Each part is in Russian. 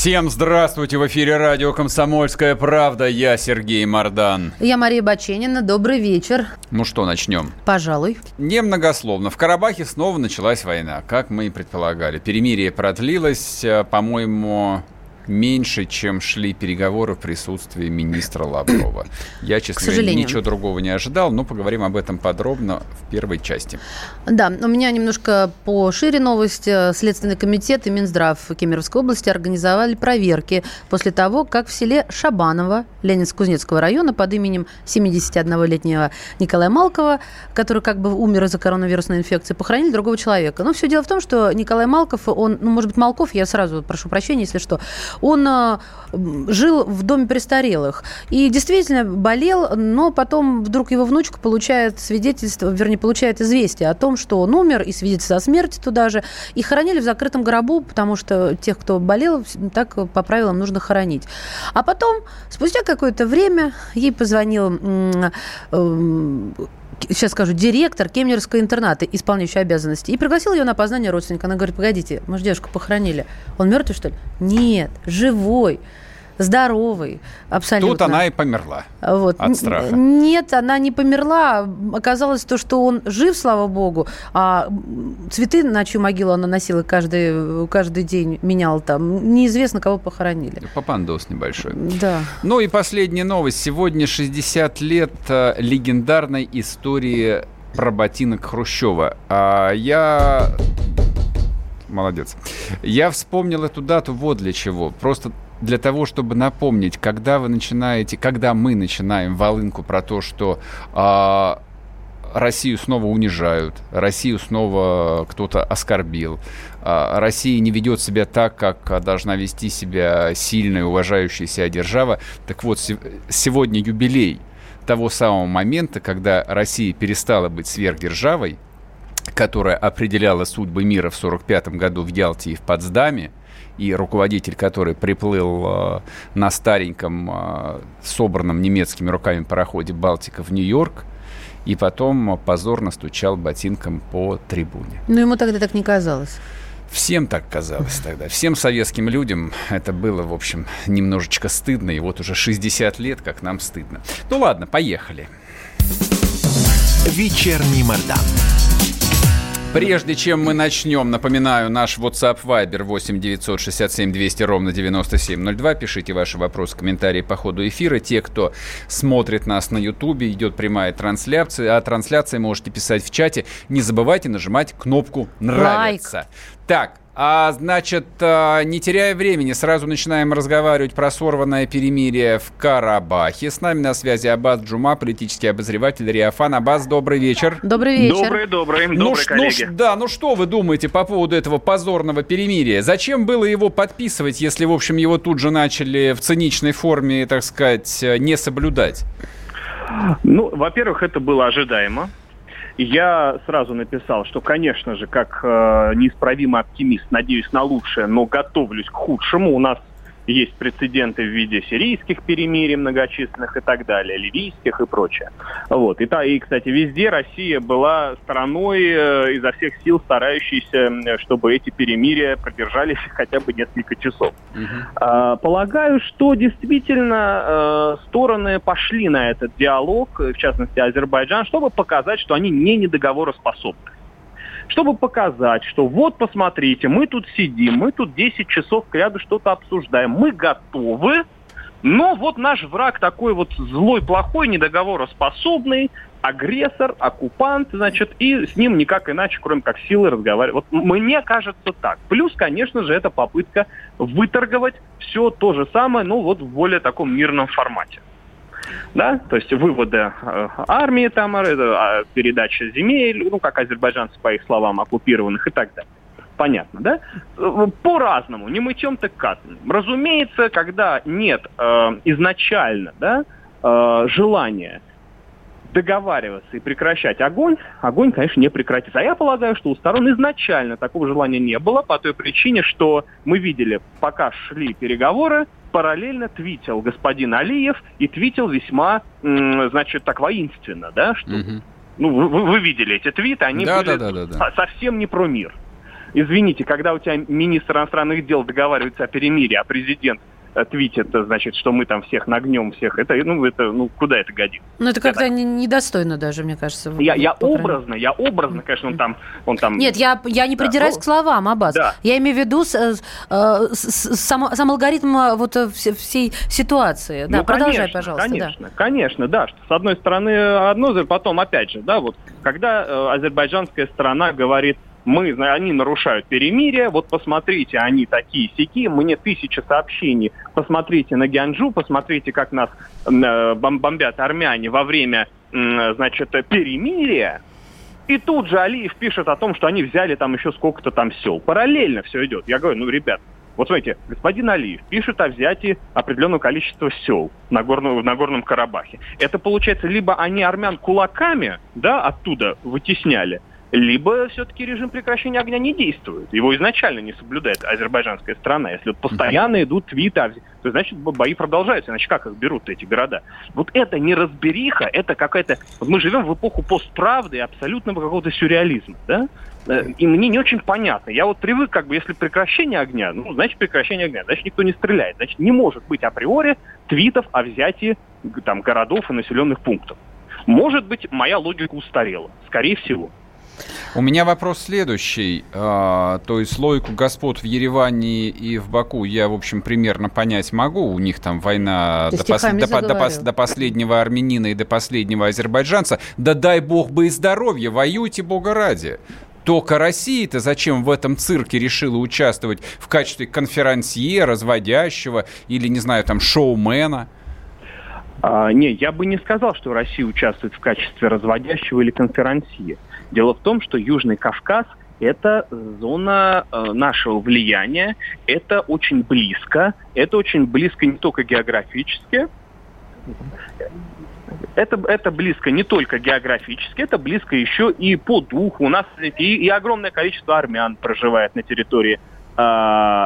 Всем здравствуйте! В эфире радио «Комсомольская правда». Я Сергей Мордан. Я Мария Баченина. Добрый вечер. Ну что, начнем? Пожалуй. Немногословно. В Карабахе снова началась война, как мы и предполагали. Перемирие продлилось, э, по-моему, меньше, чем шли переговоры в присутствии министра Лаврова. Я, честно говоря, ничего другого не ожидал, но поговорим об этом подробно в первой части. Да, у меня немножко пошире новость. Следственный комитет и Минздрав Кемеровской области организовали проверки после того, как в селе Шабаново Ленинск-Кузнецкого района под именем 71-летнего Николая Малкова, который как бы умер из-за коронавирусной инфекции, похоронили другого человека. Но все дело в том, что Николай Малков, он, ну, может быть, Малков, я сразу прошу прощения, если что, он а, жил в доме престарелых и действительно болел, но потом вдруг его внучка получает свидетельство, вернее, получает известие о том, что он умер, и свидетельство о смерти туда же, и хоронили в закрытом гробу, потому что тех, кто болел, так по правилам нужно хоронить. А потом, спустя какое-то время, ей позвонил сейчас скажу, директор Кемнерского интерната, исполняющий обязанности, и пригласил ее на опознание родственника. Она говорит, погодите, мы же девушку похоронили. Он мертвый, что ли? Нет, живой здоровый, абсолютно. Тут она и померла вот. от страха. Нет, она не померла. Оказалось то, что он жив, слава богу, а цветы на чью могилу она носила каждый, каждый день, меняла там. Неизвестно, кого похоронили. Попандос небольшой. Да. Ну и последняя новость. Сегодня 60 лет э, легендарной истории про ботинок Хрущева. А я молодец. Я вспомнил эту дату вот для чего. Просто для того, чтобы напомнить, когда вы начинаете, когда мы начинаем волынку про то, что э, Россию снова унижают, Россию снова кто-то оскорбил, э, Россия не ведет себя так, как должна вести себя сильная, уважающая себя держава. Так вот, сегодня юбилей того самого момента, когда Россия перестала быть сверхдержавой, которая определяла судьбы мира в 1945 году в Ялте и в Потсдаме, и руководитель, который приплыл э, на стареньком, э, собранном немецкими руками пароходе «Балтика» в Нью-Йорк, и потом позорно стучал ботинком по трибуне. Ну, ему тогда так не казалось. Всем так казалось тогда. Всем советским людям это было, в общем, немножечко стыдно. И вот уже 60 лет, как нам стыдно. Ну ладно, поехали. Вечерний Мордан. Прежде чем мы начнем, напоминаю, наш WhatsApp Viber 8 967 200 ровно 9702. Пишите ваши вопросы, комментарии по ходу эфира. Те, кто смотрит нас на YouTube, идет прямая трансляция. А трансляции можете писать в чате. Не забывайте нажимать кнопку «Нравится». Лайк. Так, а, значит, а, не теряя времени, сразу начинаем разговаривать про сорванное перемирие в Карабахе. С нами на связи Абаз Джума, политический обозреватель Риафан. Абаз, добрый вечер. Добрый вечер. Добрый, добрый, ну, добрый, коллеги. Ну, да, ну что вы думаете по поводу этого позорного перемирия? Зачем было его подписывать, если, в общем, его тут же начали в циничной форме, так сказать, не соблюдать? Ну, во-первых, это было ожидаемо. Я сразу написал, что, конечно же, как э, неисправимый оптимист, надеюсь на лучшее, но готовлюсь к худшему. У нас есть прецеденты в виде сирийских перемирий многочисленных и так далее, ливийских и прочее. Вот. И, та, и, кстати, везде Россия была страной э, изо всех сил старающейся, чтобы эти перемирия продержались хотя бы несколько часов. Угу. А, полагаю, что действительно э, стороны пошли на этот диалог, в частности Азербайджан, чтобы показать, что они не недоговороспособны чтобы показать, что вот посмотрите, мы тут сидим, мы тут 10 часов к ряду что-то обсуждаем, мы готовы, но вот наш враг такой вот злой, плохой, недоговороспособный, агрессор, оккупант, значит, и с ним никак иначе, кроме как силы разговаривать. Вот мне кажется так. Плюс, конечно же, это попытка выторговать все то же самое, ну вот в более таком мирном формате да, то есть выводы э, армии там, э, а, передача земель, ну, как азербайджанцы, по их словам, оккупированных и так далее. понятно, да? По-разному, не мытьем так катанием. Разумеется, когда нет э, изначально, да, э, желания договариваться и прекращать огонь, огонь, конечно, не прекратится. А я полагаю, что у сторон изначально такого желания не было по той причине, что мы видели, пока шли переговоры, параллельно твитил господин Алиев и твитил весьма, значит, так воинственно, да, что... Угу. Ну, вы, вы видели эти твиты, они да, были да, да, да, да. совсем не про мир. Извините, когда у тебя министр иностранных дел договаривается о перемирии, а президент твитит, значит, что мы там всех нагнем, всех, это, ну, это, ну, куда это годится? Ну, это как-то это... недостойно даже, мне кажется. Я, я образно, я образно, конечно, он там, он там... Нет, я, я не придираюсь да, к словам, Аббас. Да. Я имею в виду с, э, с, сам, сам алгоритм э, вот э, всей ситуации. Да, ну, продолжай, конечно, пожалуйста. Конечно, да. конечно, да, что с одной стороны одно, потом опять же, да, вот, когда э, азербайджанская сторона говорит, мы, они нарушают перемирие, вот посмотрите, они такие сики, мне тысяча сообщений, посмотрите на Гянджу, посмотрите, как нас э, бомбят армяне во время, значит, перемирия, и тут же Алиев пишет о том, что они взяли там еще сколько-то там сел. Параллельно все идет. Я говорю, ну, ребят, вот смотрите, господин Алиев пишет о взятии определенного количества сел на, горном, на Горном Карабахе. Это получается, либо они армян кулаками, да, оттуда вытесняли, либо все-таки режим прекращения огня не действует. Его изначально не соблюдает азербайджанская страна. Если вот постоянно идут твиты, то значит бои продолжаются. Иначе как их берут эти города? Вот это не разбериха, это какая-то... Вот мы живем в эпоху постправды и абсолютного какого-то сюрреализма. Да? Э, и мне не очень понятно. Я вот привык, как бы, если прекращение огня, ну, значит, прекращение огня, значит, никто не стреляет. Значит, не может быть априори твитов о взятии там, городов и населенных пунктов. Может быть, моя логика устарела. Скорее всего. У меня вопрос следующий. А, то есть логику господ в Ереване и в Баку я, в общем, примерно понять могу. У них там война до, пос... до, до, пос... до последнего армянина и до последнего азербайджанца. Да дай бог бы и здоровья, воюйте бога ради. Только Россия-то зачем в этом цирке решила участвовать в качестве конферансье, разводящего или, не знаю, там, шоумена? А, не, я бы не сказал, что Россия участвует в качестве разводящего или конферансье. Дело в том, что Южный Кавказ это зона э, нашего влияния, это очень близко, это очень близко не только географически, это, это близко не только географически, это близко еще и по духу. У нас и, и огромное количество армян проживает на территории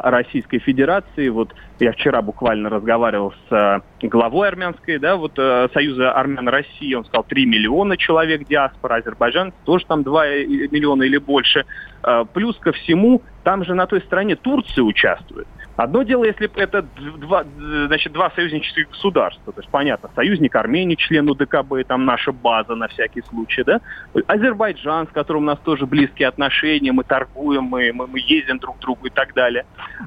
Российской Федерации. Вот я вчера буквально разговаривал с э, главой армянской, да, вот э, Союза армян России, он сказал 3 миллиона человек диаспора, Азербайджан тоже там 2 миллиона или больше. Э, плюс ко всему, там же на той стороне Турция участвует. Одно дело, если это два, значит, два союзнических государства. То есть, понятно, союзник Армении, член УДКБ, там наша база на всякий случай, да? Азербайджан, с которым у нас тоже близкие отношения, мы торгуем, мы, мы, мы ездим друг к другу и так далее.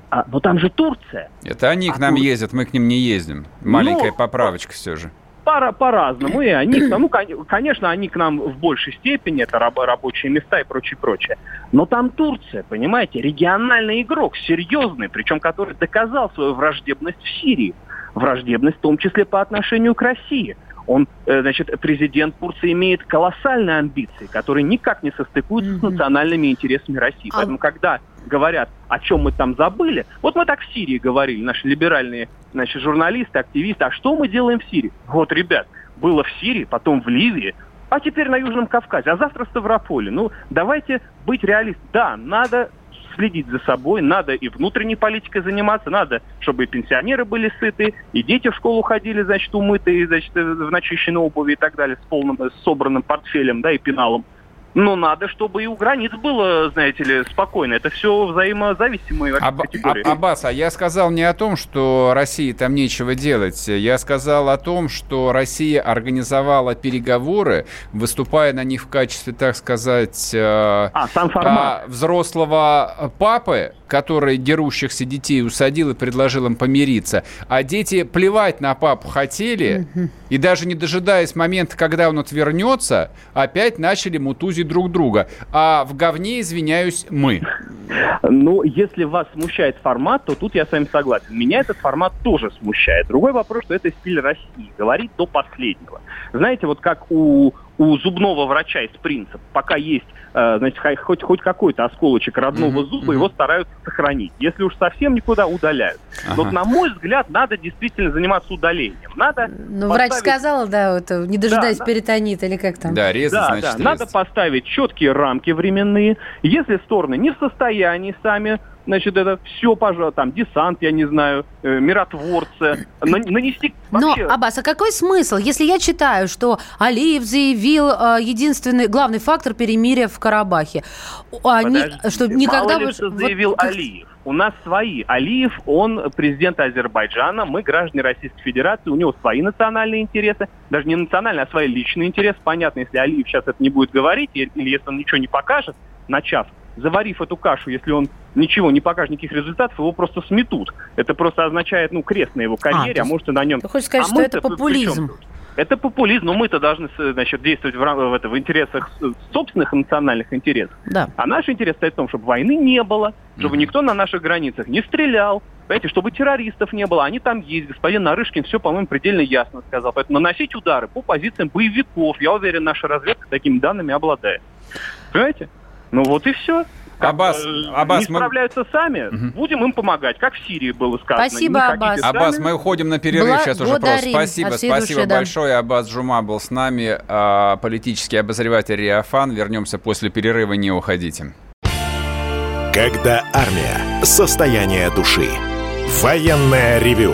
А, но там же Турция. Это они к а нам Тур... ездят, мы к ним не ездим. Маленькая ну, поправочка все же по- по-разному. И они, ну, конечно, они к нам в большей степени, это раб- рабочие места и прочее, прочее. Но там Турция, понимаете, региональный игрок, серьезный, причем который доказал свою враждебность в Сирии. Враждебность в том числе по отношению к России. Он, э, значит, президент Турции имеет колоссальные амбиции, которые никак не состыкуются mm-hmm. с национальными интересами России. А... Поэтому, когда говорят, о чем мы там забыли, вот мы так в Сирии говорили, наши либеральные значит, журналисты, активисты, а что мы делаем в Сирии? Вот, ребят, было в Сирии, потом в Ливии, а теперь на Южном Кавказе, а завтра в Ставрополе. Ну, давайте быть реалистами. Да, надо следить за собой, надо и внутренней политикой заниматься, надо, чтобы и пенсионеры были сыты, и дети в школу ходили, значит, умытые, значит, в начищенной обуви и так далее, с полным, с собранным портфелем, да, и пеналом. Но надо, чтобы и у границ было, знаете ли, спокойно. Это все взаимозависимые Аб- категории. А, Аббас, а я сказал не о том, что России там нечего делать. Я сказал о том, что Россия организовала переговоры, выступая на них в качестве, так сказать, э, а, сам формат. Э, взрослого папы, который дерущихся детей усадил и предложил им помириться. А дети плевать на папу хотели, и даже не дожидаясь момента, когда он отвернется, опять начали мутузить друг друга. А в говне, извиняюсь, мы. Ну, если вас смущает формат, то тут я с вами согласен. Меня этот формат тоже смущает. Другой вопрос, что это стиль России. Говорит до последнего. Знаете, вот как у у зубного врача есть принцип. Пока есть Э, значит, хоть, хоть какой-то осколочек родного mm-hmm. зуба, его стараются сохранить. Если уж совсем никуда, удаляют. Ага. Но, на мой взгляд, надо действительно заниматься удалением. Надо ну, поставить... врач сказал, да, вот, не дожидаясь да, перитонит или как там. Да, резать, да, значит, да. Резать. Надо поставить четкие рамки временные. Если стороны не в состоянии сами значит, это все, пожалуйста, там, десант, я не знаю, э, миротворцы, нанести вообще... Но, Аббас, а какой смысл, если я читаю, что Алиев заявил э, единственный, главный фактор перемирия в Карабахе, они, что никогда... Мало ли, что заявил вот, Алиев. У нас свои. Алиев, он президент Азербайджана, мы граждане Российской Федерации, у него свои национальные интересы, даже не национальные, а свои личные интересы. Понятно, если Алиев сейчас это не будет говорить, или если он ничего не покажет, начав заварив эту кашу, если он ничего не покажет, никаких результатов, его просто сметут. Это просто означает, ну, крест на его а, карьере, а, а может и на нем... Ты хочешь сказать, а что это популизм? Это популизм, но мы-то должны значит, действовать в, в, в интересах собственных национальных интересов. Да. А наш интерес стоит в том, чтобы войны не было, чтобы mm-hmm. никто на наших границах не стрелял, понимаете, чтобы террористов не было. Они там есть. Господин Нарышкин все, по-моему, предельно ясно сказал. Поэтому наносить удары по позициям боевиков, я уверен, наша разведка такими данными обладает. Понимаете? Ну вот и все. Как, Аббас, Аббас, не справляются мы... сами, угу. будем им помогать, как в Сирии было сказано. Спасибо, Аббас. Сами... Аббас, мы уходим на перерыв Бла- сейчас уже просто. Спасибо, спасибо души, большое. Да. Аббас Джума был с нами, а, политический обозреватель Риафан. Вернемся после перерыва, не уходите. Когда армия. Состояние души. Военное ревю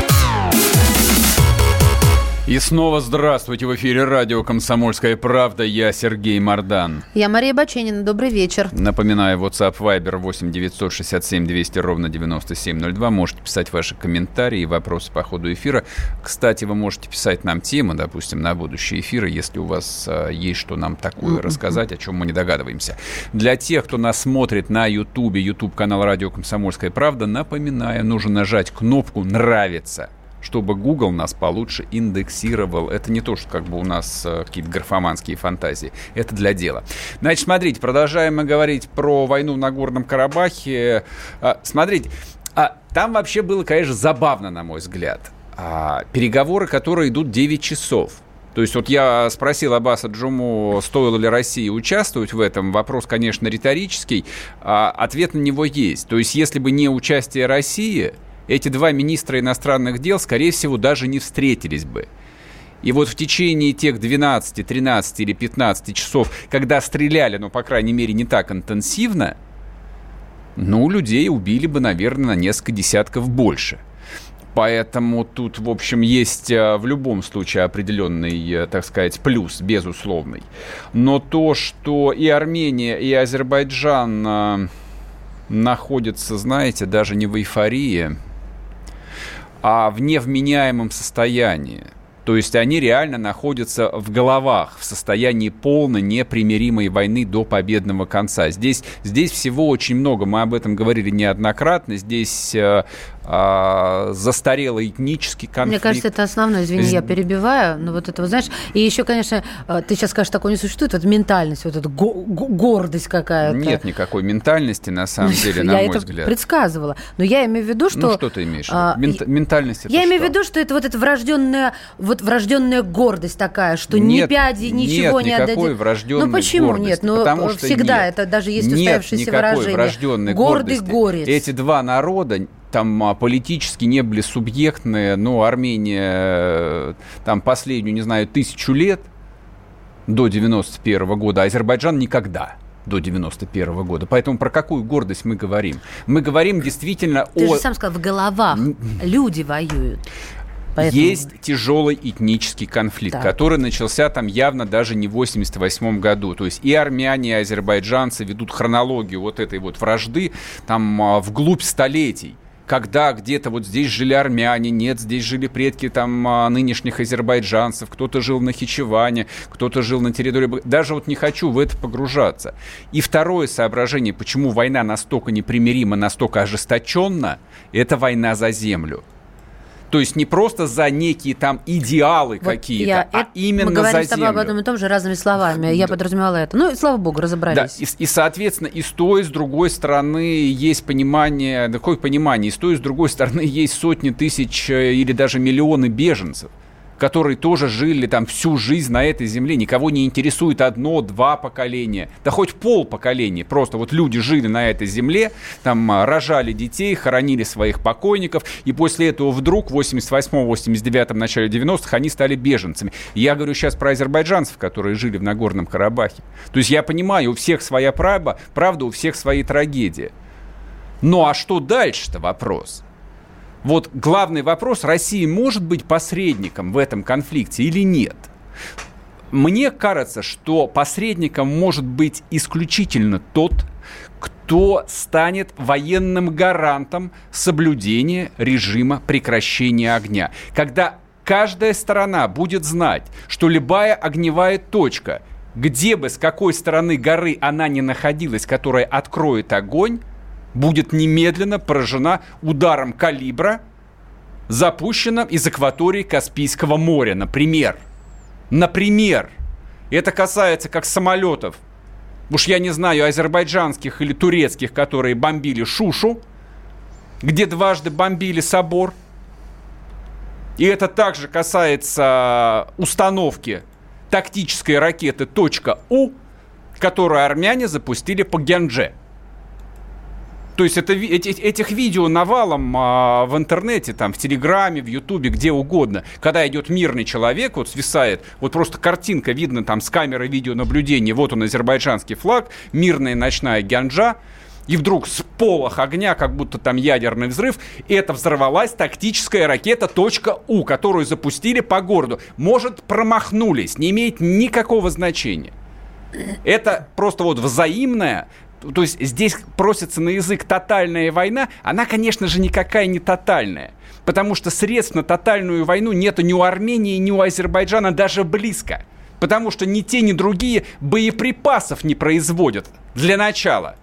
И снова здравствуйте. В эфире радио «Комсомольская правда». Я Сергей Мордан. Я Мария Баченина. Добрый вечер. Напоминаю, WhatsApp Viber 8 967 200 ровно 9702. Можете писать ваши комментарии и вопросы по ходу эфира. Кстати, вы можете писать нам темы, допустим, на будущие эфиры, если у вас а, есть что нам такое рассказать, о чем мы не догадываемся. Для тех, кто нас смотрит на YouTube, YouTube канал радио «Комсомольская правда», напоминаю, нужно нажать кнопку «Нравится» чтобы Google нас получше индексировал. Это не то, что как бы у нас э, какие-то графоманские фантазии. Это для дела. Значит, смотрите, продолжаем мы говорить про войну на Горном Карабахе. А, смотрите, а, там вообще было, конечно, забавно, на мой взгляд. А, переговоры, которые идут 9 часов. То есть вот я спросил Аббаса Джуму, стоило ли России участвовать в этом. Вопрос, конечно, риторический. А ответ на него есть. То есть если бы не участие России, эти два министра иностранных дел, скорее всего, даже не встретились бы. И вот в течение тех 12, 13 или 15 часов, когда стреляли, ну, по крайней мере, не так интенсивно, ну, людей убили бы, наверное, на несколько десятков больше. Поэтому тут, в общем, есть э, в любом случае определенный, э, так сказать, плюс, безусловный. Но то, что и Армения, и Азербайджан э, находятся, знаете, даже не в эйфории, а в невменяемом состоянии. То есть они реально находятся в головах, в состоянии полной непримиримой войны до победного конца. Здесь, здесь всего очень много, мы об этом говорили неоднократно. Здесь э, застарелый этнический конфликт. Мне кажется, это основное, извини, я перебиваю, но вот это, вот, знаешь, и еще, конечно, э, ты сейчас скажешь, такое не существует, вот ментальность, вот эта го- гордость какая-то. Нет никакой ментальности, на самом деле, на мой взгляд. Я это предсказывала, но я имею в виду, что... Ну, что ты имеешь в виду? А, Мент- ментальность Я имею в виду, что это вот эта врожденная, вот врожденная гордость такая, что нет, ни пяди, ничего нет не отдадим. никакой врожденной Ну, почему гордости? нет? Ну, Потому что всегда нет. это даже есть устоявшееся нет никакой выражение. врожденной Гордый гордости. горец. Эти два народа там а, политически не были субъектные, но Армения э, там последнюю, не знаю, тысячу лет до 91 -го года, а Азербайджан никогда. до 91 года. Поэтому про какую гордость мы говорим? Мы говорим действительно Ты о... же сам сказал, в головах люди воюют. Поэтому... Есть тяжелый этнический конфликт, Так. который начался там явно даже не в 88 году. То есть и армяне, и азербайджанцы ведут хронологию вот этой вот вражды там а, вглубь столетий. Когда где-то вот здесь жили армяне, нет, здесь жили предки там а, нынешних азербайджанцев, кто-то жил на Хичеване, кто-то жил на территории... Даже вот не хочу в это погружаться. И второе соображение, почему война настолько непримирима, настолько ожесточенна, это война за землю. То есть не просто за некие там идеалы Вот какие-то, я а это- именно Мы говорим за с тобой об землю. одном и том же разными словами. Я подразумевала это. Ну, и слава богу, Да, разобрались. и, и, соответственно, и с той, и с другой стороны есть понимание, да какое понимание, и с той, и с другой стороны есть сотни тысяч э, или даже миллионы беженцев, которые тоже жили там всю жизнь на этой земле. Никого не интересует одно, два поколения, да хоть пол поколения. Просто вот люди жили на этой земле, там а, рожали детей, хоронили своих покойников, и после этого вдруг в 88-м, 89-м, начале 90-х они стали беженцами. Я говорю сейчас про азербайджанцев, которые жили в Нагорном Карабахе. То есть я понимаю, у всех своя правда, правда, у всех свои трагедии. Ну а что дальше-то вопрос? Вот главный вопрос, Россия может быть посредником в этом конфликте или нет? Мне кажется, что посредником может быть исключительно тот, кто станет военным гарантом соблюдения режима прекращения огня. Когда каждая сторона будет знать, что любая огневая точка, где бы, с какой стороны горы она ни находилась, которая откроет огонь, будет немедленно поражена ударом калибра, запущенным из акватории Каспийского моря, например. Например. Это касается как самолетов, уж я не знаю, азербайджанских или турецких, которые бомбили Шушу, где дважды бомбили собор. И это также касается установки тактической ракеты «У», которую армяне запустили по Гянже. То есть это, эти- этих видео навалом а, в интернете, там, в Телеграме, в Ютубе, где угодно. Когда идет мирный человек, вот свисает, вот просто картинка видно там с камеры видеонаблюдения, вот он, азербайджанский флаг, мирная ночная Гянджа, и вдруг с полох огня, как будто там ядерный взрыв, это взорвалась тактическая ракета .У, которую запустили по городу. Может, промахнулись, не имеет никакого значения. Это просто вот взаимная, то есть здесь просится на язык тотальная война, она, конечно же, никакая не тотальная. Потому что средств на тотальную войну нету ни у Армении, ни у Азербайджана даже близко. Потому что ни те, ни другие боеприпасов не производят для начала.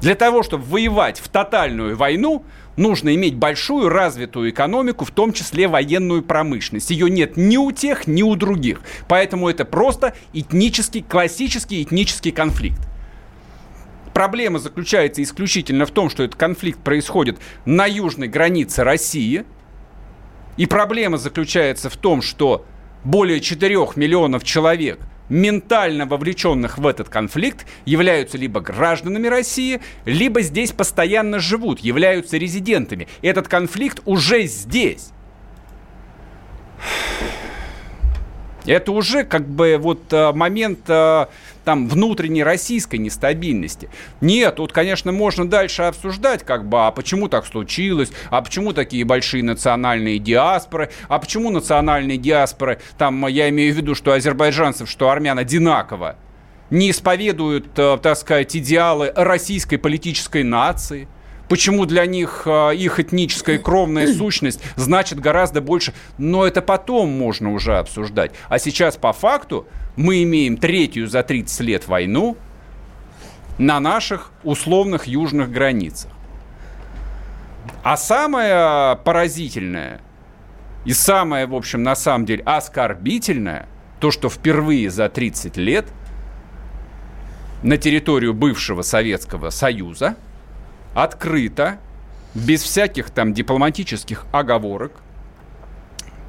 Для того, чтобы воевать в тотальную войну, нужно иметь большую развитую экономику, в том числе военную промышленность. Ее нет ни у тех, ни у других. Поэтому это просто этнический, классический этнический конфликт. Проблема заключается исключительно в том, что этот конфликт происходит на южной границе России. И проблема заключается в том, что более 4 миллионов человек, ментально вовлеченных в этот конфликт, являются либо гражданами России, либо здесь постоянно живут, являются резидентами. Этот конфликт уже здесь. Это уже как бы вот э, момент э, там внутренней российской нестабильности. Нет, тут, конечно, можно дальше обсуждать, как бы, а почему так случилось, а почему такие большие национальные диаспоры, а почему национальные диаспоры, там, я имею в виду, что азербайджанцев, что армян одинаково, не исповедуют, э, так сказать, идеалы российской политической нации. Почему для них э, их этническая кровная сущность значит гораздо больше. Но это потом можно уже обсуждать. А сейчас по факту мы имеем третью за 30 лет войну на наших условных южных границах. А самое поразительное и самое, в общем, на самом деле оскорбительное, то, что впервые за 30 лет на территорию бывшего Советского Союза открыто, без всяких там дипломатических оговорок,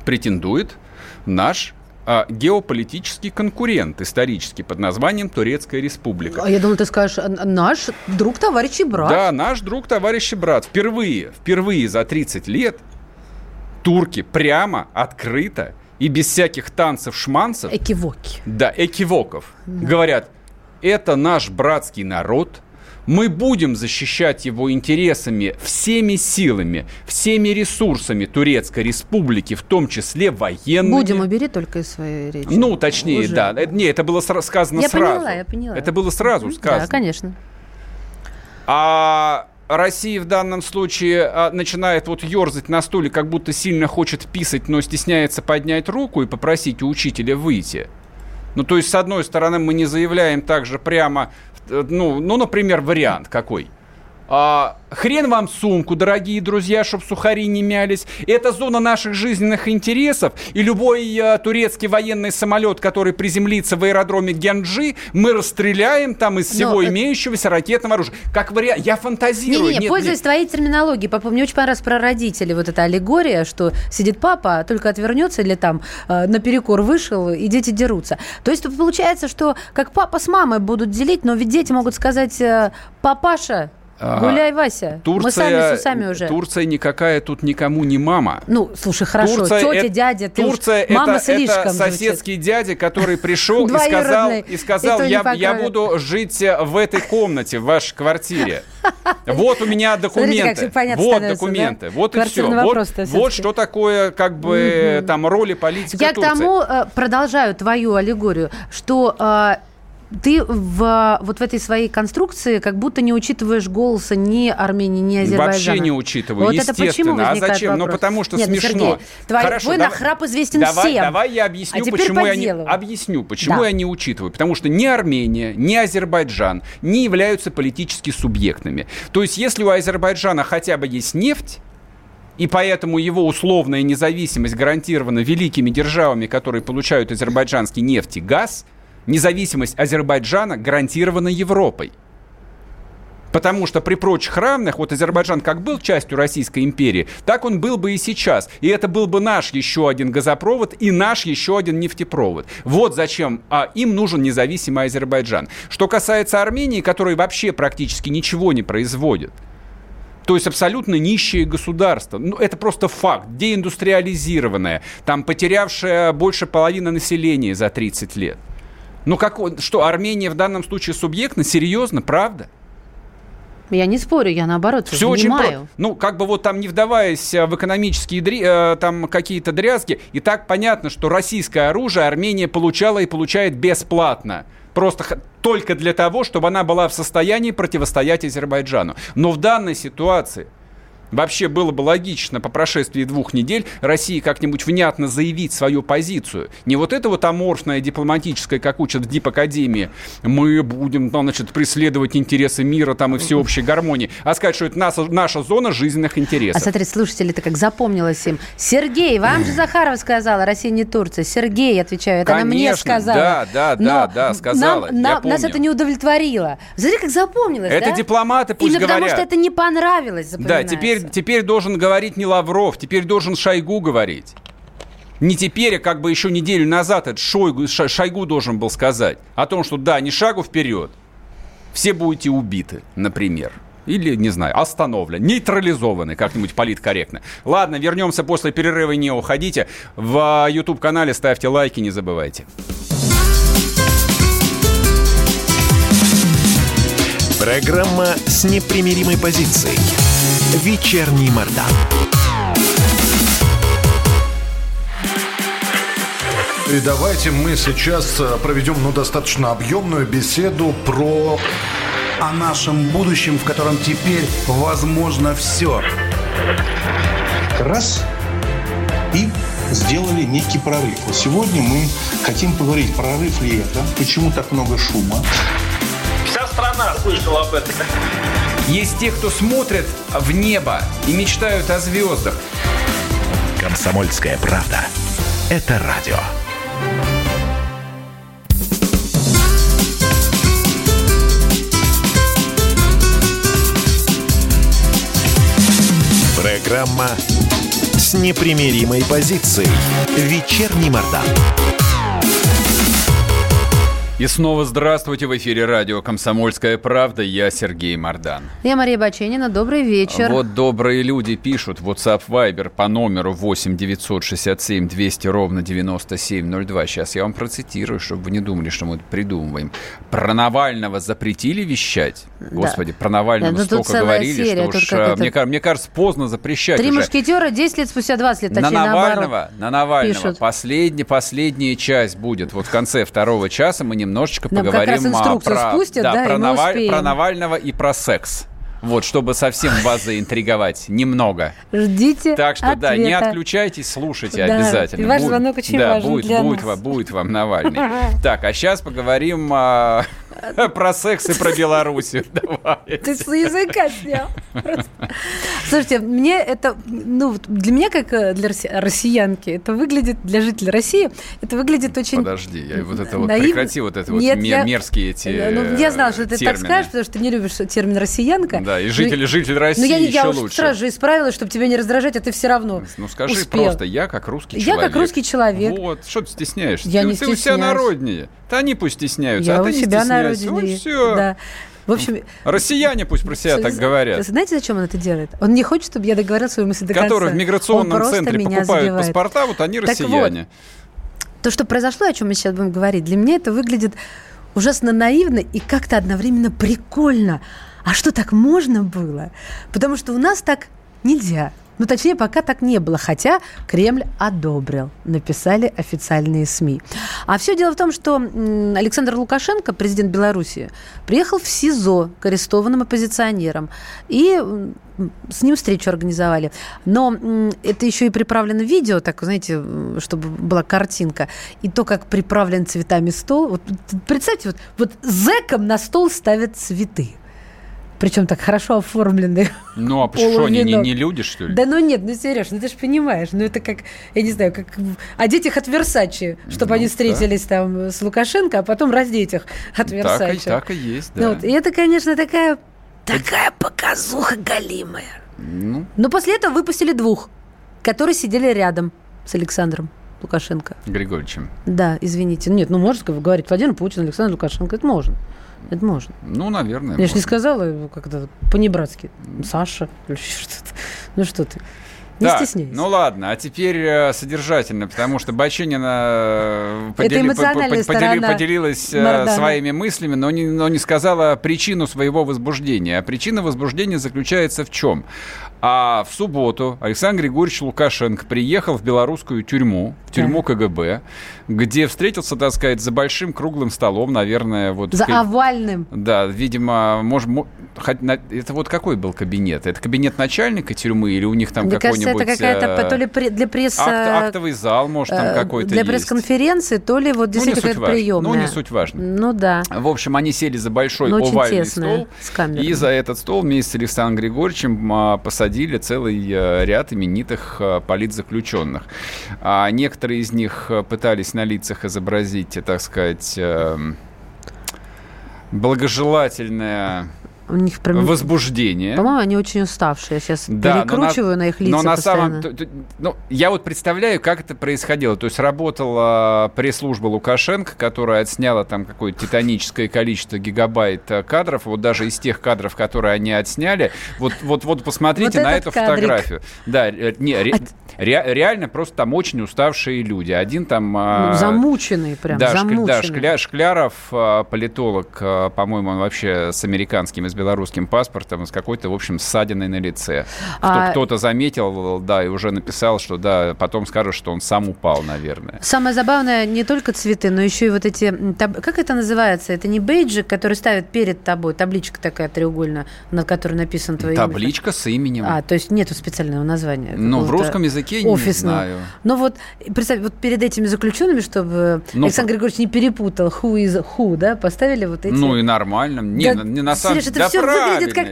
претендует наш а, геополитический конкурент исторический под названием Турецкая Республика. А я думала, ты скажешь, «А, наш друг, товарищ и брат. Да, наш друг, товарищ и брат. Впервые, впервые за 30 лет турки прямо, открыто и без всяких танцев-шманцев, Экивоки. да, экивоков, говорят, это наш братский народ, мы будем защищать его интересами всеми силами, всеми ресурсами Турецкой Республики, в том числе военными. Будем, убери только из своей речи. Ну, точнее, Уже. да. Э, Не, это было сказано Я сразу. поняла, я поняла. Это было сразу сказано. Да, конечно. А Россия в данном случае а, начинает вот ерзать на стуле, как будто сильно хочет писать, но стесняется поднять руку и попросить у учителя выйти. Ну, то есть, с одной стороны, мы не заявляем также прямо, ну, ну например, вариант какой. А, хрен вам сумку, дорогие друзья, чтобы сухари не мялись. Это зона наших жизненных интересов. И любой а, турецкий военный самолет, который приземлится в аэродроме Генджи, мы расстреляем там из всего Но, имеющегося ракетного оружия. Как вариант. Я фантазирую. Не-не-не, Нет, пользуясь нет. твоей терминологией, папа, мне очень понравилось про родителей, вот эта аллегория, что сидит папа, а только отвернется или там э, наперекор вышел, и дети дерутся. То есть получается, что как папа с мамой будут делить, но ведь дети могут сказать, э, папаша. Гуляй, Вася, мы Турция, сами с усами уже. Турция никакая тут никому не мама. Ну, слушай, хорошо, Турция тетя, это- дядя, ты уж- Турция мама это, слишком это звучит. соседский дядя, который пришел и сказал, и сказал И я, я покроет». буду жить в этой комнате, в вашей квартире. Вот у меня Смотрите, документы. понятно Вот документы. да? Вот и все. Вот, вот что такое, как бы, там, роли политика Я к Турции. тому э, продолжаю твою аллегорию, что э, ты в, вот в этой своей конструкции как будто не учитываешь голоса ни Армении, ни Азербайджана. Вообще не учитываю, Вот это почему естественно. А зачем? Ну, вопрос? потому что Нет, ну, смешно. Сергей, твой, Хорошо, твой давай- нахрап известен давай, всем. Давай я объясню, А почему, по я не, объясню, почему Да. я не учитываю. Потому что ни Армения, ни Азербайджан не являются политически субъектными. То есть, если у Азербайджана хотя бы есть нефть, и поэтому его условная независимость гарантирована великими державами, которые получают азербайджанский нефть и газ, независимость Азербайджана гарантирована Европой. Потому что при прочих равных, вот Азербайджан как был частью Российской империи, так он был бы и сейчас. И это был бы наш еще один газопровод и наш еще один нефтепровод. Вот зачем а, им нужен независимый Азербайджан. Что касается Армении, которая вообще практически ничего не производит, то есть абсолютно нищее государство. Ну, это просто факт. Деиндустриализированное. Там потерявшее больше половины населения за 30 лет. Ну, как, что, Армения в данном случае субъектна? Серьезно? Правда? Я не спорю, я наоборот Все очень понимаю. просто. Ну, как бы вот там не вдаваясь э, в экономические дри- э, там какие-то дрязги, и так понятно, что российское оружие Армения получала и получает бесплатно. Просто только для того, чтобы она была в состоянии противостоять Азербайджану. Но в данной ситуации вообще было бы логично по прошествии двух недель России как-нибудь внятно заявить свою позицию. Не вот это вот аморфное дипломатическое, как учат в Дипакадемии, мы будем, ну, значит, преследовать интересы мира там и всеобщей гармонии, а сказать, что это наша, наша зона жизненных А интересов. смотри, слушатели-то как запомнилось им. Сергей, вам же Захарова сказала, Россия не Турция. Сергей, отвечаю, это она мне Конечно, сказала. да, да, Но да, да, сказала, нам- нам- нас это не удовлетворило. Смотри, как запомнилось, Это да? дипломаты пусть Именно потому, говорят. что это не понравилось, Да, запоминается. Теперь, теперь должен говорить не Лавров, теперь должен Шойгу говорить. Не теперь, а как бы еще неделю назад это Шойгу, Шойгу должен был сказать о том, что да, ни шагу вперед, все будете убиты, например. Или, не знаю, остановлены, нейтрализованы как-нибудь политкорректно. Ладно, вернемся после перерыва, не уходите. В YouTube-канале ставьте лайки, не забывайте. Программа с непримиримой позицией. Вечерний Мордан. И давайте мы сейчас э, проведем ну, достаточно объемную беседу про... о нашем будущем, в котором теперь возможно все. раз и сделали некий прорыв. Вот сегодня мы хотим поговорить, прорыв ли это, почему так много шума. Вся страна слышала об этом. Есть те, кто смотрят в небо и мечтают о звездах. Комсомольская правда. Это радио. Программа с непримиримой позицией. Вечерний Мордан. И снова здравствуйте в эфире радио «Комсомольская правда». Я Сергей Мордан. Я Мария Баченина. Добрый вечер. Вот добрые люди пишут. WhatsApp Viber по номеру 8 967 200 ровно 9702. Сейчас я вам процитирую, чтобы вы не думали, что мы придумываем. Про Навального запретили вещать? Господи, про Навального Да, ну столько говорили, серия, что уж, э, это- мне, мне кажется, поздно запрещать Три уже. мушкетера 10 лет спустя 20 лет, На точнее, Навального, наоборот. на Навального. пишут. Последний, последняя часть будет. Вот в конце второго часа мы немножечко Нам как поговорим раз а, инструкцию про, спустят, да, и про, Наваль- про Навального и про секс. Вот, чтобы совсем вас заинтриговать. Немного. Ждите Так что, да, не ответа. отключайтесь, слушайте Да, обязательно. и ваш Будет- звонок очень да, важен будет, для будет, нас. вам, будет вам Навальный. Так, а сейчас поговорим а, про секс и про Белоруссию. Давай. Ты с языка снял. Слушайте, мне это, ну, для меня, как э, для росси- россиянки, это выглядит, для жителей России, это выглядит очень... Подожди, я вот это вот прекрати вот это вот я- мерзкие эти Ну, я знала, что ты так скажешь, потому что ты не любишь термин «россиянка». Да, и Ну, житель, житель России Ну, я, не- еще я уж лучше. сразу же исправила, чтобы тебя не раздражать, а ты все равно Ну скажи просто, я как русский Я человек. как русский человек. Вот, что ты стесняешься? Я не ты у себя стесняюсь. народнее. Да они пусть стесняются, Я а у ты не себя на родине. Вот все. Да. В общем, Россияне пусть про себя так говорят. Знаете, зачем он это делает? Он не хочет, чтобы я договорила свою мысль до конца. Которые в Он миграционном просто центре покупают задевает. паспорта, вот они Так россияне. То, что произошло, о чем мы сейчас будем говорить, для меня это выглядит ужасно наивно и как-то одновременно прикольно. А что так можно было? Потому что у нас так нельзя. Ну, точнее, пока так не было, хотя Кремль одобрил, написали официальные СМИ. А все дело в том, что Александр Лукашенко, президент Беларуси, приехал в СИЗО к арестованным оппозиционерам. И с ним встречу организовали. Но это еще и приправлено видео, так, знаете, чтобы была картинка. И то, как приправлен цветами стол. Вот, представьте, вот, вот зэкам на стол ставят цветы. Причем так хорошо оформленные. Ну а почему они не, не люди, что ли? Да ну нет, ну Сереж, ну ты же понимаешь, ну это как, я не знаю, как одеть их от Версачи, чтобы Ну, они да. встретились там с Лукашенко, а потом раздеть их от так, и, Версачи. так и есть, Ну да. вот, и это, конечно, такая, такая показуха галимая. Ну, Но после этого выпустили двух, которые сидели рядом с Александром Лукашенко. Григорьевичем. Да, извините. Нет, ну можно говорить Владимир Путин, Александр Лукашенко. Это можно. Это можно. Ну, наверное. Я же не можно. сказала его как-то по-небратски. Саша или что-то. Ну что ты. Не Так, стесняйся. Ну ладно, а теперь э, содержательно, потому что Баченина э, Это эмоциональная сторона поделилась э, Мардана. своими мыслями, но не, но не сказала причину своего возбуждения. А причина возбуждения заключается в чем? А в субботу Александр Григорьевич Лукашенко приехал в белорусскую тюрьму, в тюрьму КГБ, где встретился, так сказать, за большим круглым столом, наверное, вот... в За ка- овальным. да, видимо, может, это вот какой был кабинет? Это кабинет начальника тюрьмы или у них там кажется, какой-нибудь... это какая-то э, то ли для пресс... акт- актовый зал, может, там э, какой-то Для пресс-конференции, то ли вот Ну, действительно суть какая-то приемная. Ну, не суть важно. Ну да. В общем, они сели за большой Но очень овальный стол, и за этот стол вместе с Александром Григорьевичем а, посадили целый э, ряд именитых а, политзаключенных. А некоторые из них а, пытались на лицах изобразить, э, так сказать, эм, благожелательное У них прям... возбуждение. По-моему, они очень уставшие. Я сейчас Да, но на- перекручиваю на, их лица Но на постоянно. самом... Ну, я вот представляю, как это происходило. То есть работала пресс-служба Лукашенко, которая отсняла там какое-то титаническое количество гигабайт э, кадров. Вот даже из тех кадров, которые они отсняли. Вот, вот, вот посмотрите Вот на эту кадрик. фотографию. Да, не, ре- ре- реально просто там очень уставшие люди. Один там... Ну, а, замученные прям, да, замученные. да, Шкля- Шкляров, а, политолог, а, по-моему, он вообще с американским с белорусским паспортом, с какой-то, в общем, ссадиной на лице. А- Кто-то заметил, да, и уже написал, что да, потом скажет, что он сам упал, наверное. Самое забавное не только цветы, но еще и вот эти... таб- Как это называется? Это не бейджик, который ставят перед тобой, табличка такая треугольная, на которой написано твое имя. Табличка с именем. А, то есть нету специального названия. ну, в русском языке не офисного. знаю. Но вот, представь, вот перед этими заключенными, чтобы Ну, Александр Григорьевич не перепутал who is who, да, поставили вот эти... Ну и нормально. Не, Да, на- не на самом это да всё выглядит как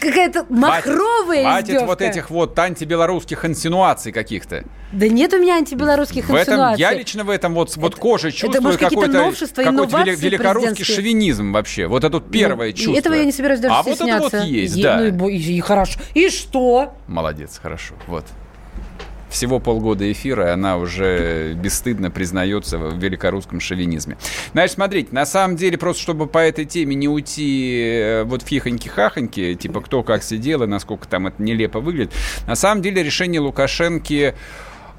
какая-то махровая Хватит издевка. вот этих вот антибелорусских инсинуаций каких-то. Да нет у меня антибелорусских В этом, инсинуаций. я лично в этом вот, вот кожей чувствую может, какие-то какой-то, вели- великорусский шовинизм вообще. Вот это вот первое Ну, чувство. Этого я не собираюсь даже А вот это вот есть, да. Ну и- и хорошо. И что? Молодец, хорошо. Вот. Всего полгода эфира, и она уже бесстыдно признается в великорусском шовинизме. Значит, смотрите, на самом деле, просто чтобы по этой теме не уйти э, вот в хихоньки-хахоньки, типа кто как сидел и насколько там это нелепо выглядит, на самом деле решение Лукашенки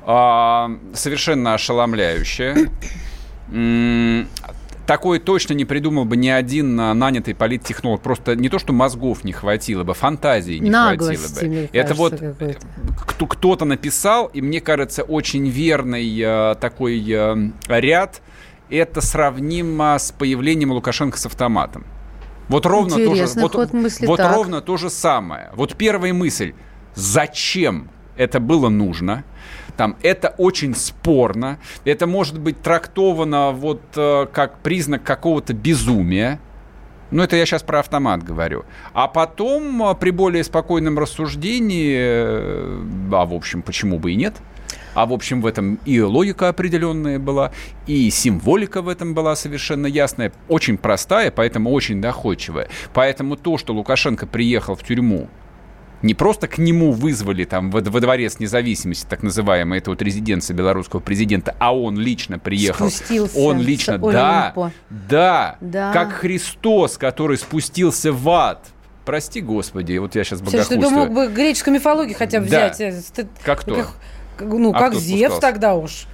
а, совершенно ошеломляющее. Такое точно не придумал бы ни один нанятый политтехнолог. Просто не то, что мозгов не хватило бы, фантазии не Наглости, хватило бы. мне Это вот кажется, кто, кто-то написал, и мне кажется, очень верный э, такой э, ряд. Это сравнимо с появлением Лукашенко с автоматом. Вот ровно то же, Интересный вот, мысли, вот так. ровно то же самое. Вот первая мысль: зачем это было нужно? Там это очень спорно. Это может быть трактовано вот э, как признак какого-то безумия. Ну, это я сейчас про автомат говорю. А потом, э, при более спокойном рассуждении, э, а в общем, почему бы и нет, а в общем в этом и логика определенная была, и символика в этом была совершенно ясная, очень простая, поэтому очень доходчивая. Поэтому то, что Лукашенко приехал в тюрьму, не просто к нему вызвали там во, во дворец независимости, так называемый, это вот резиденция белорусского президента, а он лично приехал. Спустился Он лично, да, да, Да. как Христос, который спустился в ад. Прости, Господи, вот я сейчас Слушай, ты богохульствую. мог бы греческую мифологию хотя бы Да. взять. э, ты- Как кто? Как, ну, А как Зевс тогда уж,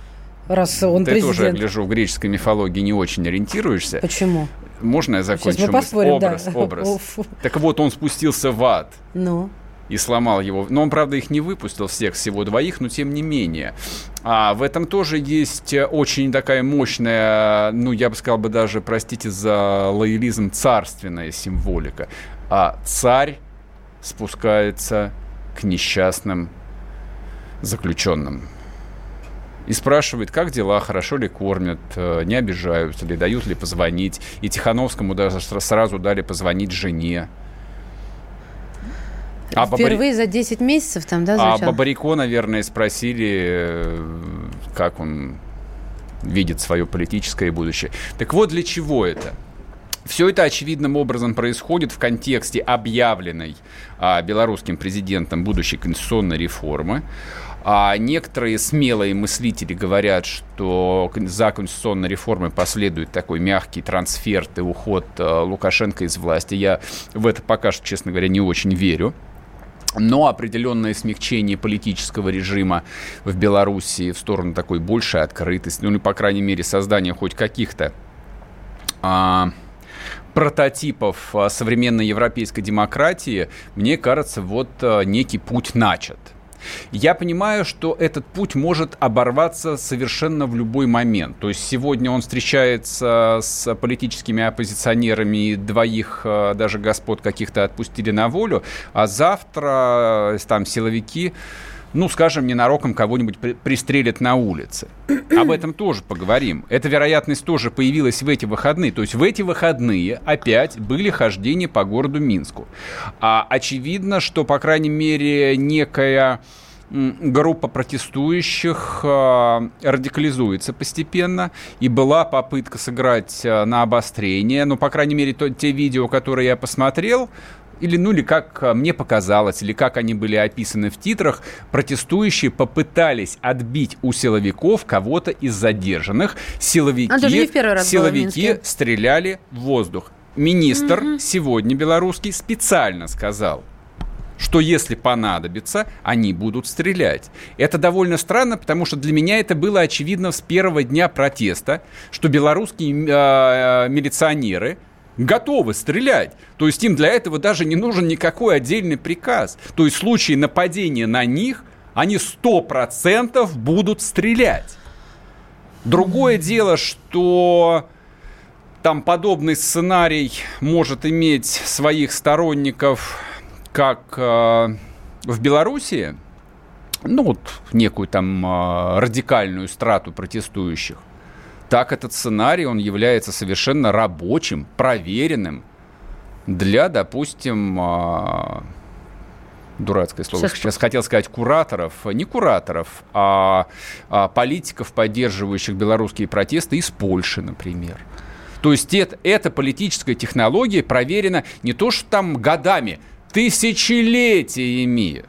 раз он Ты тоже, я президент. гляжу, в греческой мифологии не очень ориентируешься. Почему? Можно я Сейчас закончу? мы мысль? поспорим, образ, да. образ. Так вот, он спустился в ад Ну, и сломал его. Но он, правда, их не выпустил всех, всего двоих, но тем не менее. А в этом тоже есть э, очень такая мощная, ну, я бы сказал бы даже, простите за лоялизм, царственная символика. А царь спускается к несчастным заключенным. И спрашивает, как дела, хорошо ли кормят, э, не обижаются ли, дают ли позвонить. И Тихановскому даже сра- сразу дали позвонить жене. А Бабари- Впервые за 10 месяцев там, да, а звучал? Бабарико, наверное, спросили, э, как он видит свое политическое будущее. Так вот, для чего это? Все это очевидным образом происходит в контексте объявленной а, белорусским президентом будущей конституционной реформы. А некоторые смелые мыслители говорят, что за конституционной реформой последует такой мягкий трансфер и уход а, Лукашенко из власти. Я в это пока что, честно говоря, не очень верю. Но определенное смягчение политического режима в Белоруссии в сторону такой большей открытости, ну или, по крайней мере, создания хоть каких-то а, прототипов а, современной европейской демократии, мне кажется, вот а, некий путь начат. Я понимаю, что этот путь может оборваться совершенно в любой момент. То есть сегодня он встречается с политическими оппозиционерами, двоих а, даже господ каких-то отпустили на волю, а завтра э, там силовики ну, скажем, ненароком кого-нибудь при- пристрелят на улице. Об этом тоже поговорим. Эта вероятность тоже появилась в эти выходные. То есть в эти выходные опять были хождения по городу Минску. А очевидно, что, по крайней мере, некая группа протестующих э, радикализуется постепенно, и была попытка сыграть э, на обострение, но, по крайней мере, то, те видео, которые я посмотрел, или, ну, или как э, мне показалось, или как они были описаны в титрах, протестующие попытались отбить у силовиков кого-то из задержанных. Силовики, А, силовики стреляли в воздух. Министр сегодня белорусский специально сказал, что если понадобится, они будут стрелять. Это довольно странно, потому что для меня это было очевидно с первого дня протеста, что белорусские э, милиционеры готовы стрелять. То есть им для этого даже не нужен никакой отдельный приказ. То есть в случае нападения на них они 100% будут стрелять. Другое дело, что там подобный сценарий может иметь своих сторонников как э, в Белоруссии, ну вот некую там э, радикальную страту протестующих, так этот сценарий, он является совершенно рабочим, проверенным для, допустим, э, дурацкое слово, Сейчас- сейчас хотел сказать кураторов, не кураторов, а, а политиков, поддерживающих белорусские протесты из Польши, например. То есть это, эта политическая технология проверена не то, что там годами, тысячелетиями.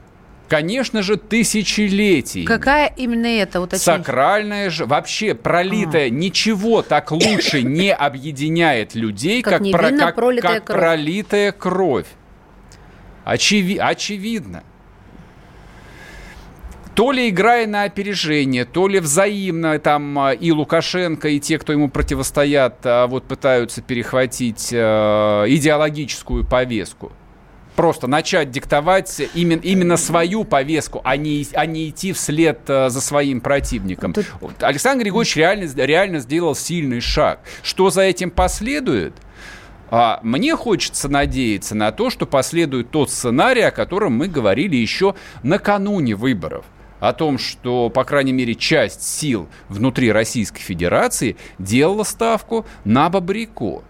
Конечно же, тысячелетий. Какая именно это? Вот Сакральная же, вообще пролитая, а. ничего так лучше не объединяет людей, как, как, про, как, как кровь. пролитая кровь. Очеви, очевидно. То ли играя на опережение, то ли взаимно там а, и Лукашенко, и те, кто ему противостоят, а, вот пытаются перехватить э, идеологическую повестку просто начать диктовать именно, именно свою повестку, а не, а не идти вслед э, за своим противником. Тут... Александр Григорьевич реально, реально сделал сильный шаг. Что за этим последует? А мне хочется надеяться на то, что последует тот сценарий, о котором мы говорили еще накануне выборов о том, что, по крайней мере, часть сил внутри Российской Федерации делала ставку на Бабрико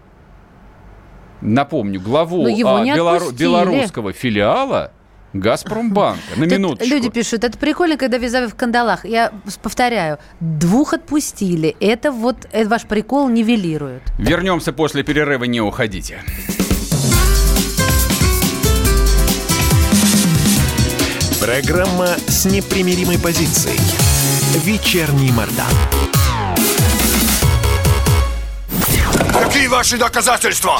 напомню, главу а, белору- белорусского филиала Газпромбанка. На минуточку. Люди пишут, это прикольно, когда визавы в кандалах. Я повторяю, двух отпустили. Это вот это ваш прикол нивелирует. Вернемся после перерыва, не уходите. Программа с непримиримой позицией. Вечерний Мордан. Какие ваши доказательства?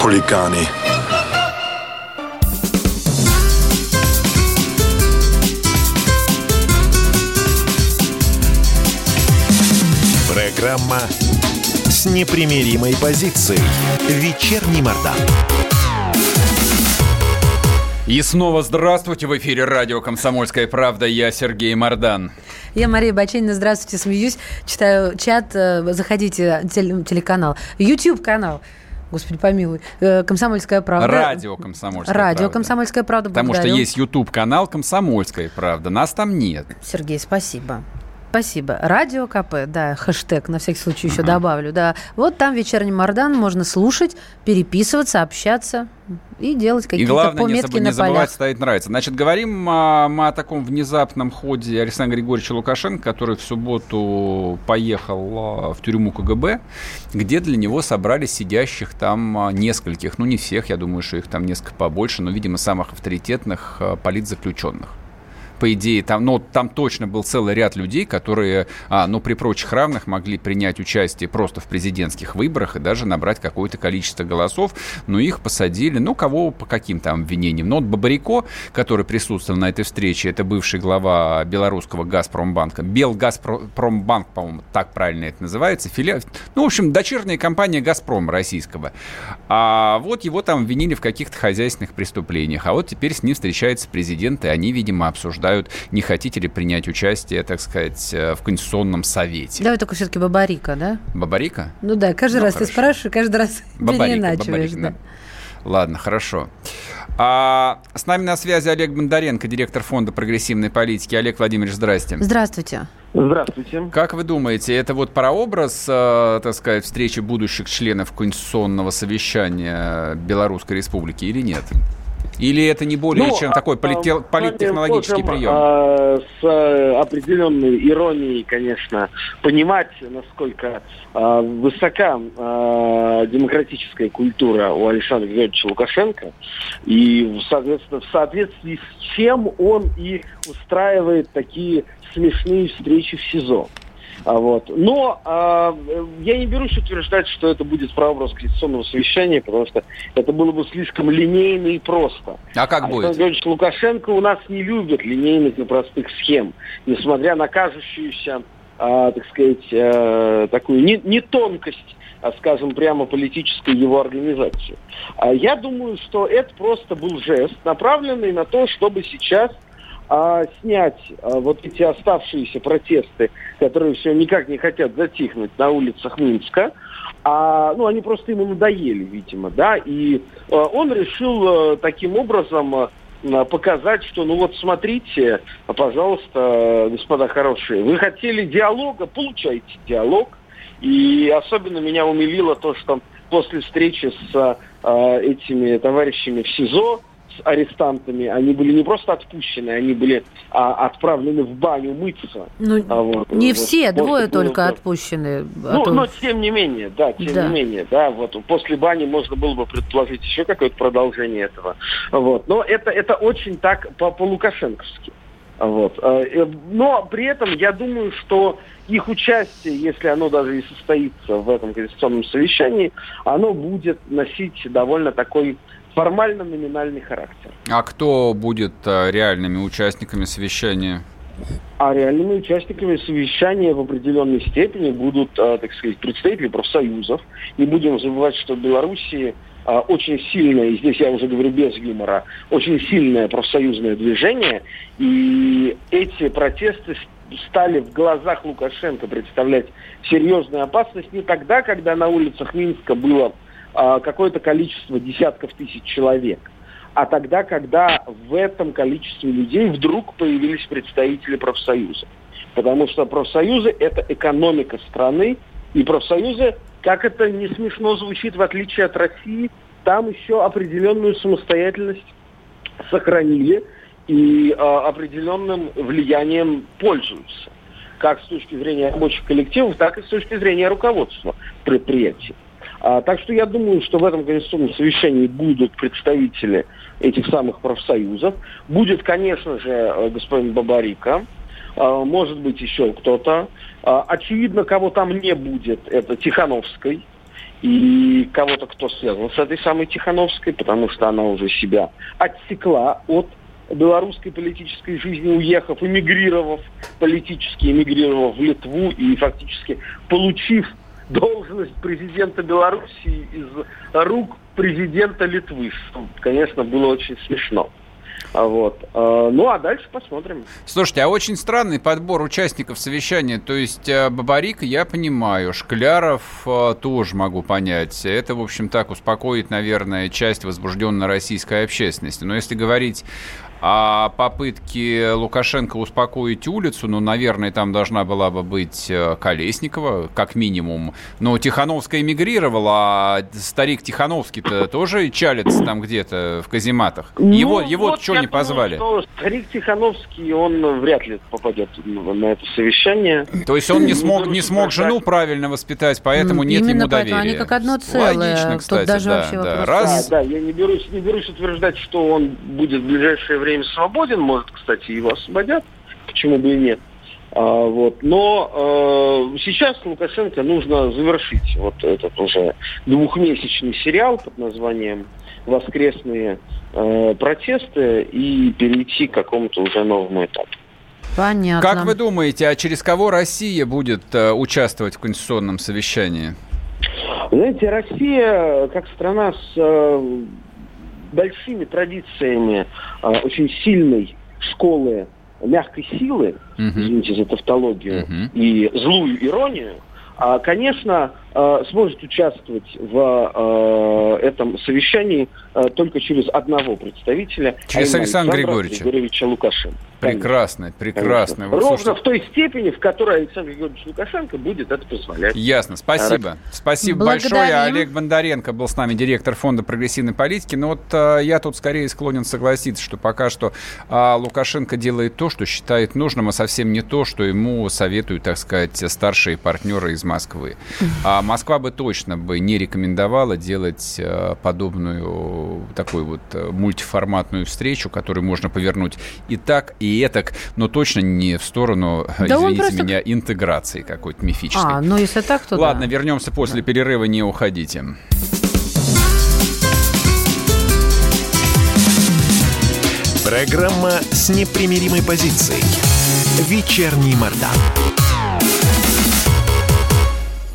хулиганы. Программа с непримиримой позицией. Вечерний Мордан. И снова здравствуйте. В эфире радио «Комсомольская правда». Я Сергей Мордан. Я Мария Баченина. Здравствуйте. Смеюсь. Читаю чат. Э, заходите. Телеканал. YouTube-канал. Господи, помилуй. Э, Комсомольская правда. Радио Комсомольская Радио правда. Комсомольская правда. Потому благодарю. что есть YouTube-канал Комсомольская правда. Нас там нет. Сергей, спасибо. Спасибо. Радио КП, да, хэштег, на всякий случай еще uh-huh. добавлю, да. Вот там вечерний Мордан, можно слушать, переписываться, общаться и делать какие-то пометки не, заб- не забывать ставить нравится. Значит, говорим а, мы о таком внезапном ходе Александра Григорьевича Лукашенко, который в субботу поехал а, в тюрьму КГБ, где для него собрали сидящих там а, нескольких, ну не всех, я думаю, что их там несколько побольше, но, видимо, самых авторитетных политзаключенных по идее, там, ну, там точно был целый ряд людей, которые, а, ну, при прочих равных могли принять участие просто в президентских выборах и даже набрать какое-то количество голосов, но их посадили, ну, кого по каким там обвинениям. Но вот Бабарико, который присутствовал на этой встрече, это бывший глава белорусского Газпромбанка, Белгазпромбанк, по-моему, так правильно это называется, филиал, ну, в общем, дочерняя компания Газпрома российского. А вот его там обвинили в каких-то хозяйственных преступлениях, а вот теперь с ним встречается президент, и они, видимо, обсуждают обсуждают, не хотите ли принять участие, так сказать, э, в Конституционном совете. Давай только все-таки Бабарика, да? Бабарика? Ну да, каждый ну, раз хорошо. ты спрашиваешь, каждый раз Бабарика, Бабарика, да. да. Ладно, хорошо. А, с нами на связи Олег Бондаренко, директор фонда прогрессивной политики. Олег Владимирович, здрасте. Здравствуйте. Здравствуйте. Как вы думаете, это вот прообраз, э, так сказать, встречи будущих членов Конституционного совещания Белорусской Республики или нет? Или это не более ну, чем такой полите- а, политтехнологический прием? А, с а, определенной иронией, конечно, понимать, насколько а, высока а, демократическая культура у Александра Григорьевича Лукашенко, и, соответственно, в соответствии с чем он и устраивает такие смешные встречи в СИЗО. А, вот. Но э, я не берусь утверждать, что это будет прообраз конституционного совещания, потому что это было бы слишком линейно и просто. А как Александр будет? Григорьевич Лукашенко у нас не любит линейных и простых схем, несмотря на кажущуюся, э, так сказать, э, такую не, не тонкость а, скажем прямо, политической его организации. А я думаю, что это просто был жест, направленный на то, чтобы сейчас а, снять а, вот эти оставшиеся протесты, которые все никак не хотят затихнуть на улицах Минска, а, ну, они просто ему надоели, видимо, да, и а, он решил а, таким образом а, показать, что, ну вот смотрите, пожалуйста, господа хорошие, вы хотели диалога, получайте диалог, и особенно меня умилило то, что после встречи с э, этими товарищами в СИЗО, с арестантами, они были не просто отпущены, они были а, отправлены в баню мыться. Ну, а вот, не вот, все, двое было, только было, отпущены. А ну, то... но тем не менее, да, тем да. не менее, да, вот после бани можно было бы предположить еще какое-то продолжение этого. Вот. Но это, это очень так по-лукашенковски. Вот. А, э, но при этом я думаю, что их участие, если оно даже и состоится в этом конституционном совещании, оно будет носить довольно такой формально-номинальный характер. А кто будет а, реальными участниками совещания? А реальными участниками совещания в определенной степени будут, а, так сказать, представители профсоюзов. Не будем забывать, что в Белоруссии а, очень сильное, и здесь я уже говорю без юмора, очень сильное профсоюзное движение, и эти протесты стали в глазах Лукашенко представлять серьезную опасность не тогда, когда на улицах Минска было какое-то количество десятков тысяч человек. А тогда, когда в этом количестве людей вдруг появились представители профсоюза. Потому что профсоюзы – это экономика страны, и профсоюзы, как это не смешно звучит, в отличие от России, там еще определенную самостоятельность сохранили и э, определенным влиянием пользуются. Как с точки зрения рабочих коллективов, так и с точки зрения руководства предприятий. А, так что я думаю, что в этом конституционном совещании будут представители этих самых профсоюзов. Будет, конечно же, э, господин Бабарика, а, может быть еще кто-то. А, очевидно, кого там не будет, это Тихановской и кого-то, кто связан с этой самой Тихановской, потому что она уже себя отсекла от белорусской политической жизни, уехав, эмигрировав, политически эмигрировав в Литву и фактически получив должность президента Белоруссии из рук президента Литвы, что, конечно, было очень смешно. А вот. А, ну, а дальше посмотрим. Слушайте, а очень странный подбор участников совещания. То есть э, Бабарик, я понимаю, Шкляров э, тоже могу понять. Это, в общем, так успокоит, наверное, часть возбужденной российской общественности. Но если говорить а попытки Лукашенко успокоить улицу, ну, наверное, там должна была бы быть э, Колесникова, как минимум. Но Тихановская эмигрировала, а старик Тихановский-то тоже чалится там где-то в казематах. Ну, его его вот что не позвали? Думаю, что старик Тихановский, он вряд ли попадет на это совещание. То есть он не смог, не смог жену правильно воспитать, поэтому нет Именно ему поэтому доверия. они как одно целое. Логично, кстати, Тут даже да. вообще да. Раз... Да, да, я не берусь, не берусь утверждать, что он будет в ближайшее время время свободен, может, кстати, его освободят, почему бы и нет. А, вот. Но э, сейчас Лукашенко нужно завершить вот этот уже двухмесячный сериал под названием «Воскресные э, протесты» и перейти к какому-то уже новому этапу. Понятно. Как вы думаете, а через кого Россия будет э, участвовать в конституционном совещании? Знаете, Россия, как страна с э, большими традициями э, очень сильной школы мягкой силы, uh-huh. извините за тавтологию, uh-huh. и злую иронию, а, конечно, э, сможет участвовать в э, этом совещании только через одного представителя, через а Александра Григорьевича. Григорьевича Лукашенко. Прекрасно, прекрасно. Ровно слушайте... в той степени, в которой Александр Григорьевич Лукашенко будет это позволять. Ясно, спасибо. А, спасибо Благодарим. большое. Олег Бондаренко был с нами, директор Фонда прогрессивной политики. Но вот а, я тут скорее склонен согласиться, что пока что а, Лукашенко делает то, что считает нужным, а совсем не то, что ему советуют, так сказать, старшие партнеры из Москвы. А Москва бы точно бы не рекомендовала делать а, подобную такую вот а, мультиформатную встречу, которую можно повернуть и так, и и этак, но точно не в сторону, да извините просто... меня, интеграции какой-то мифической. А, ну если так, то Ладно, да. вернемся после да. перерыва, не уходите. Программа с непримиримой позицией. Вечерний Мордан.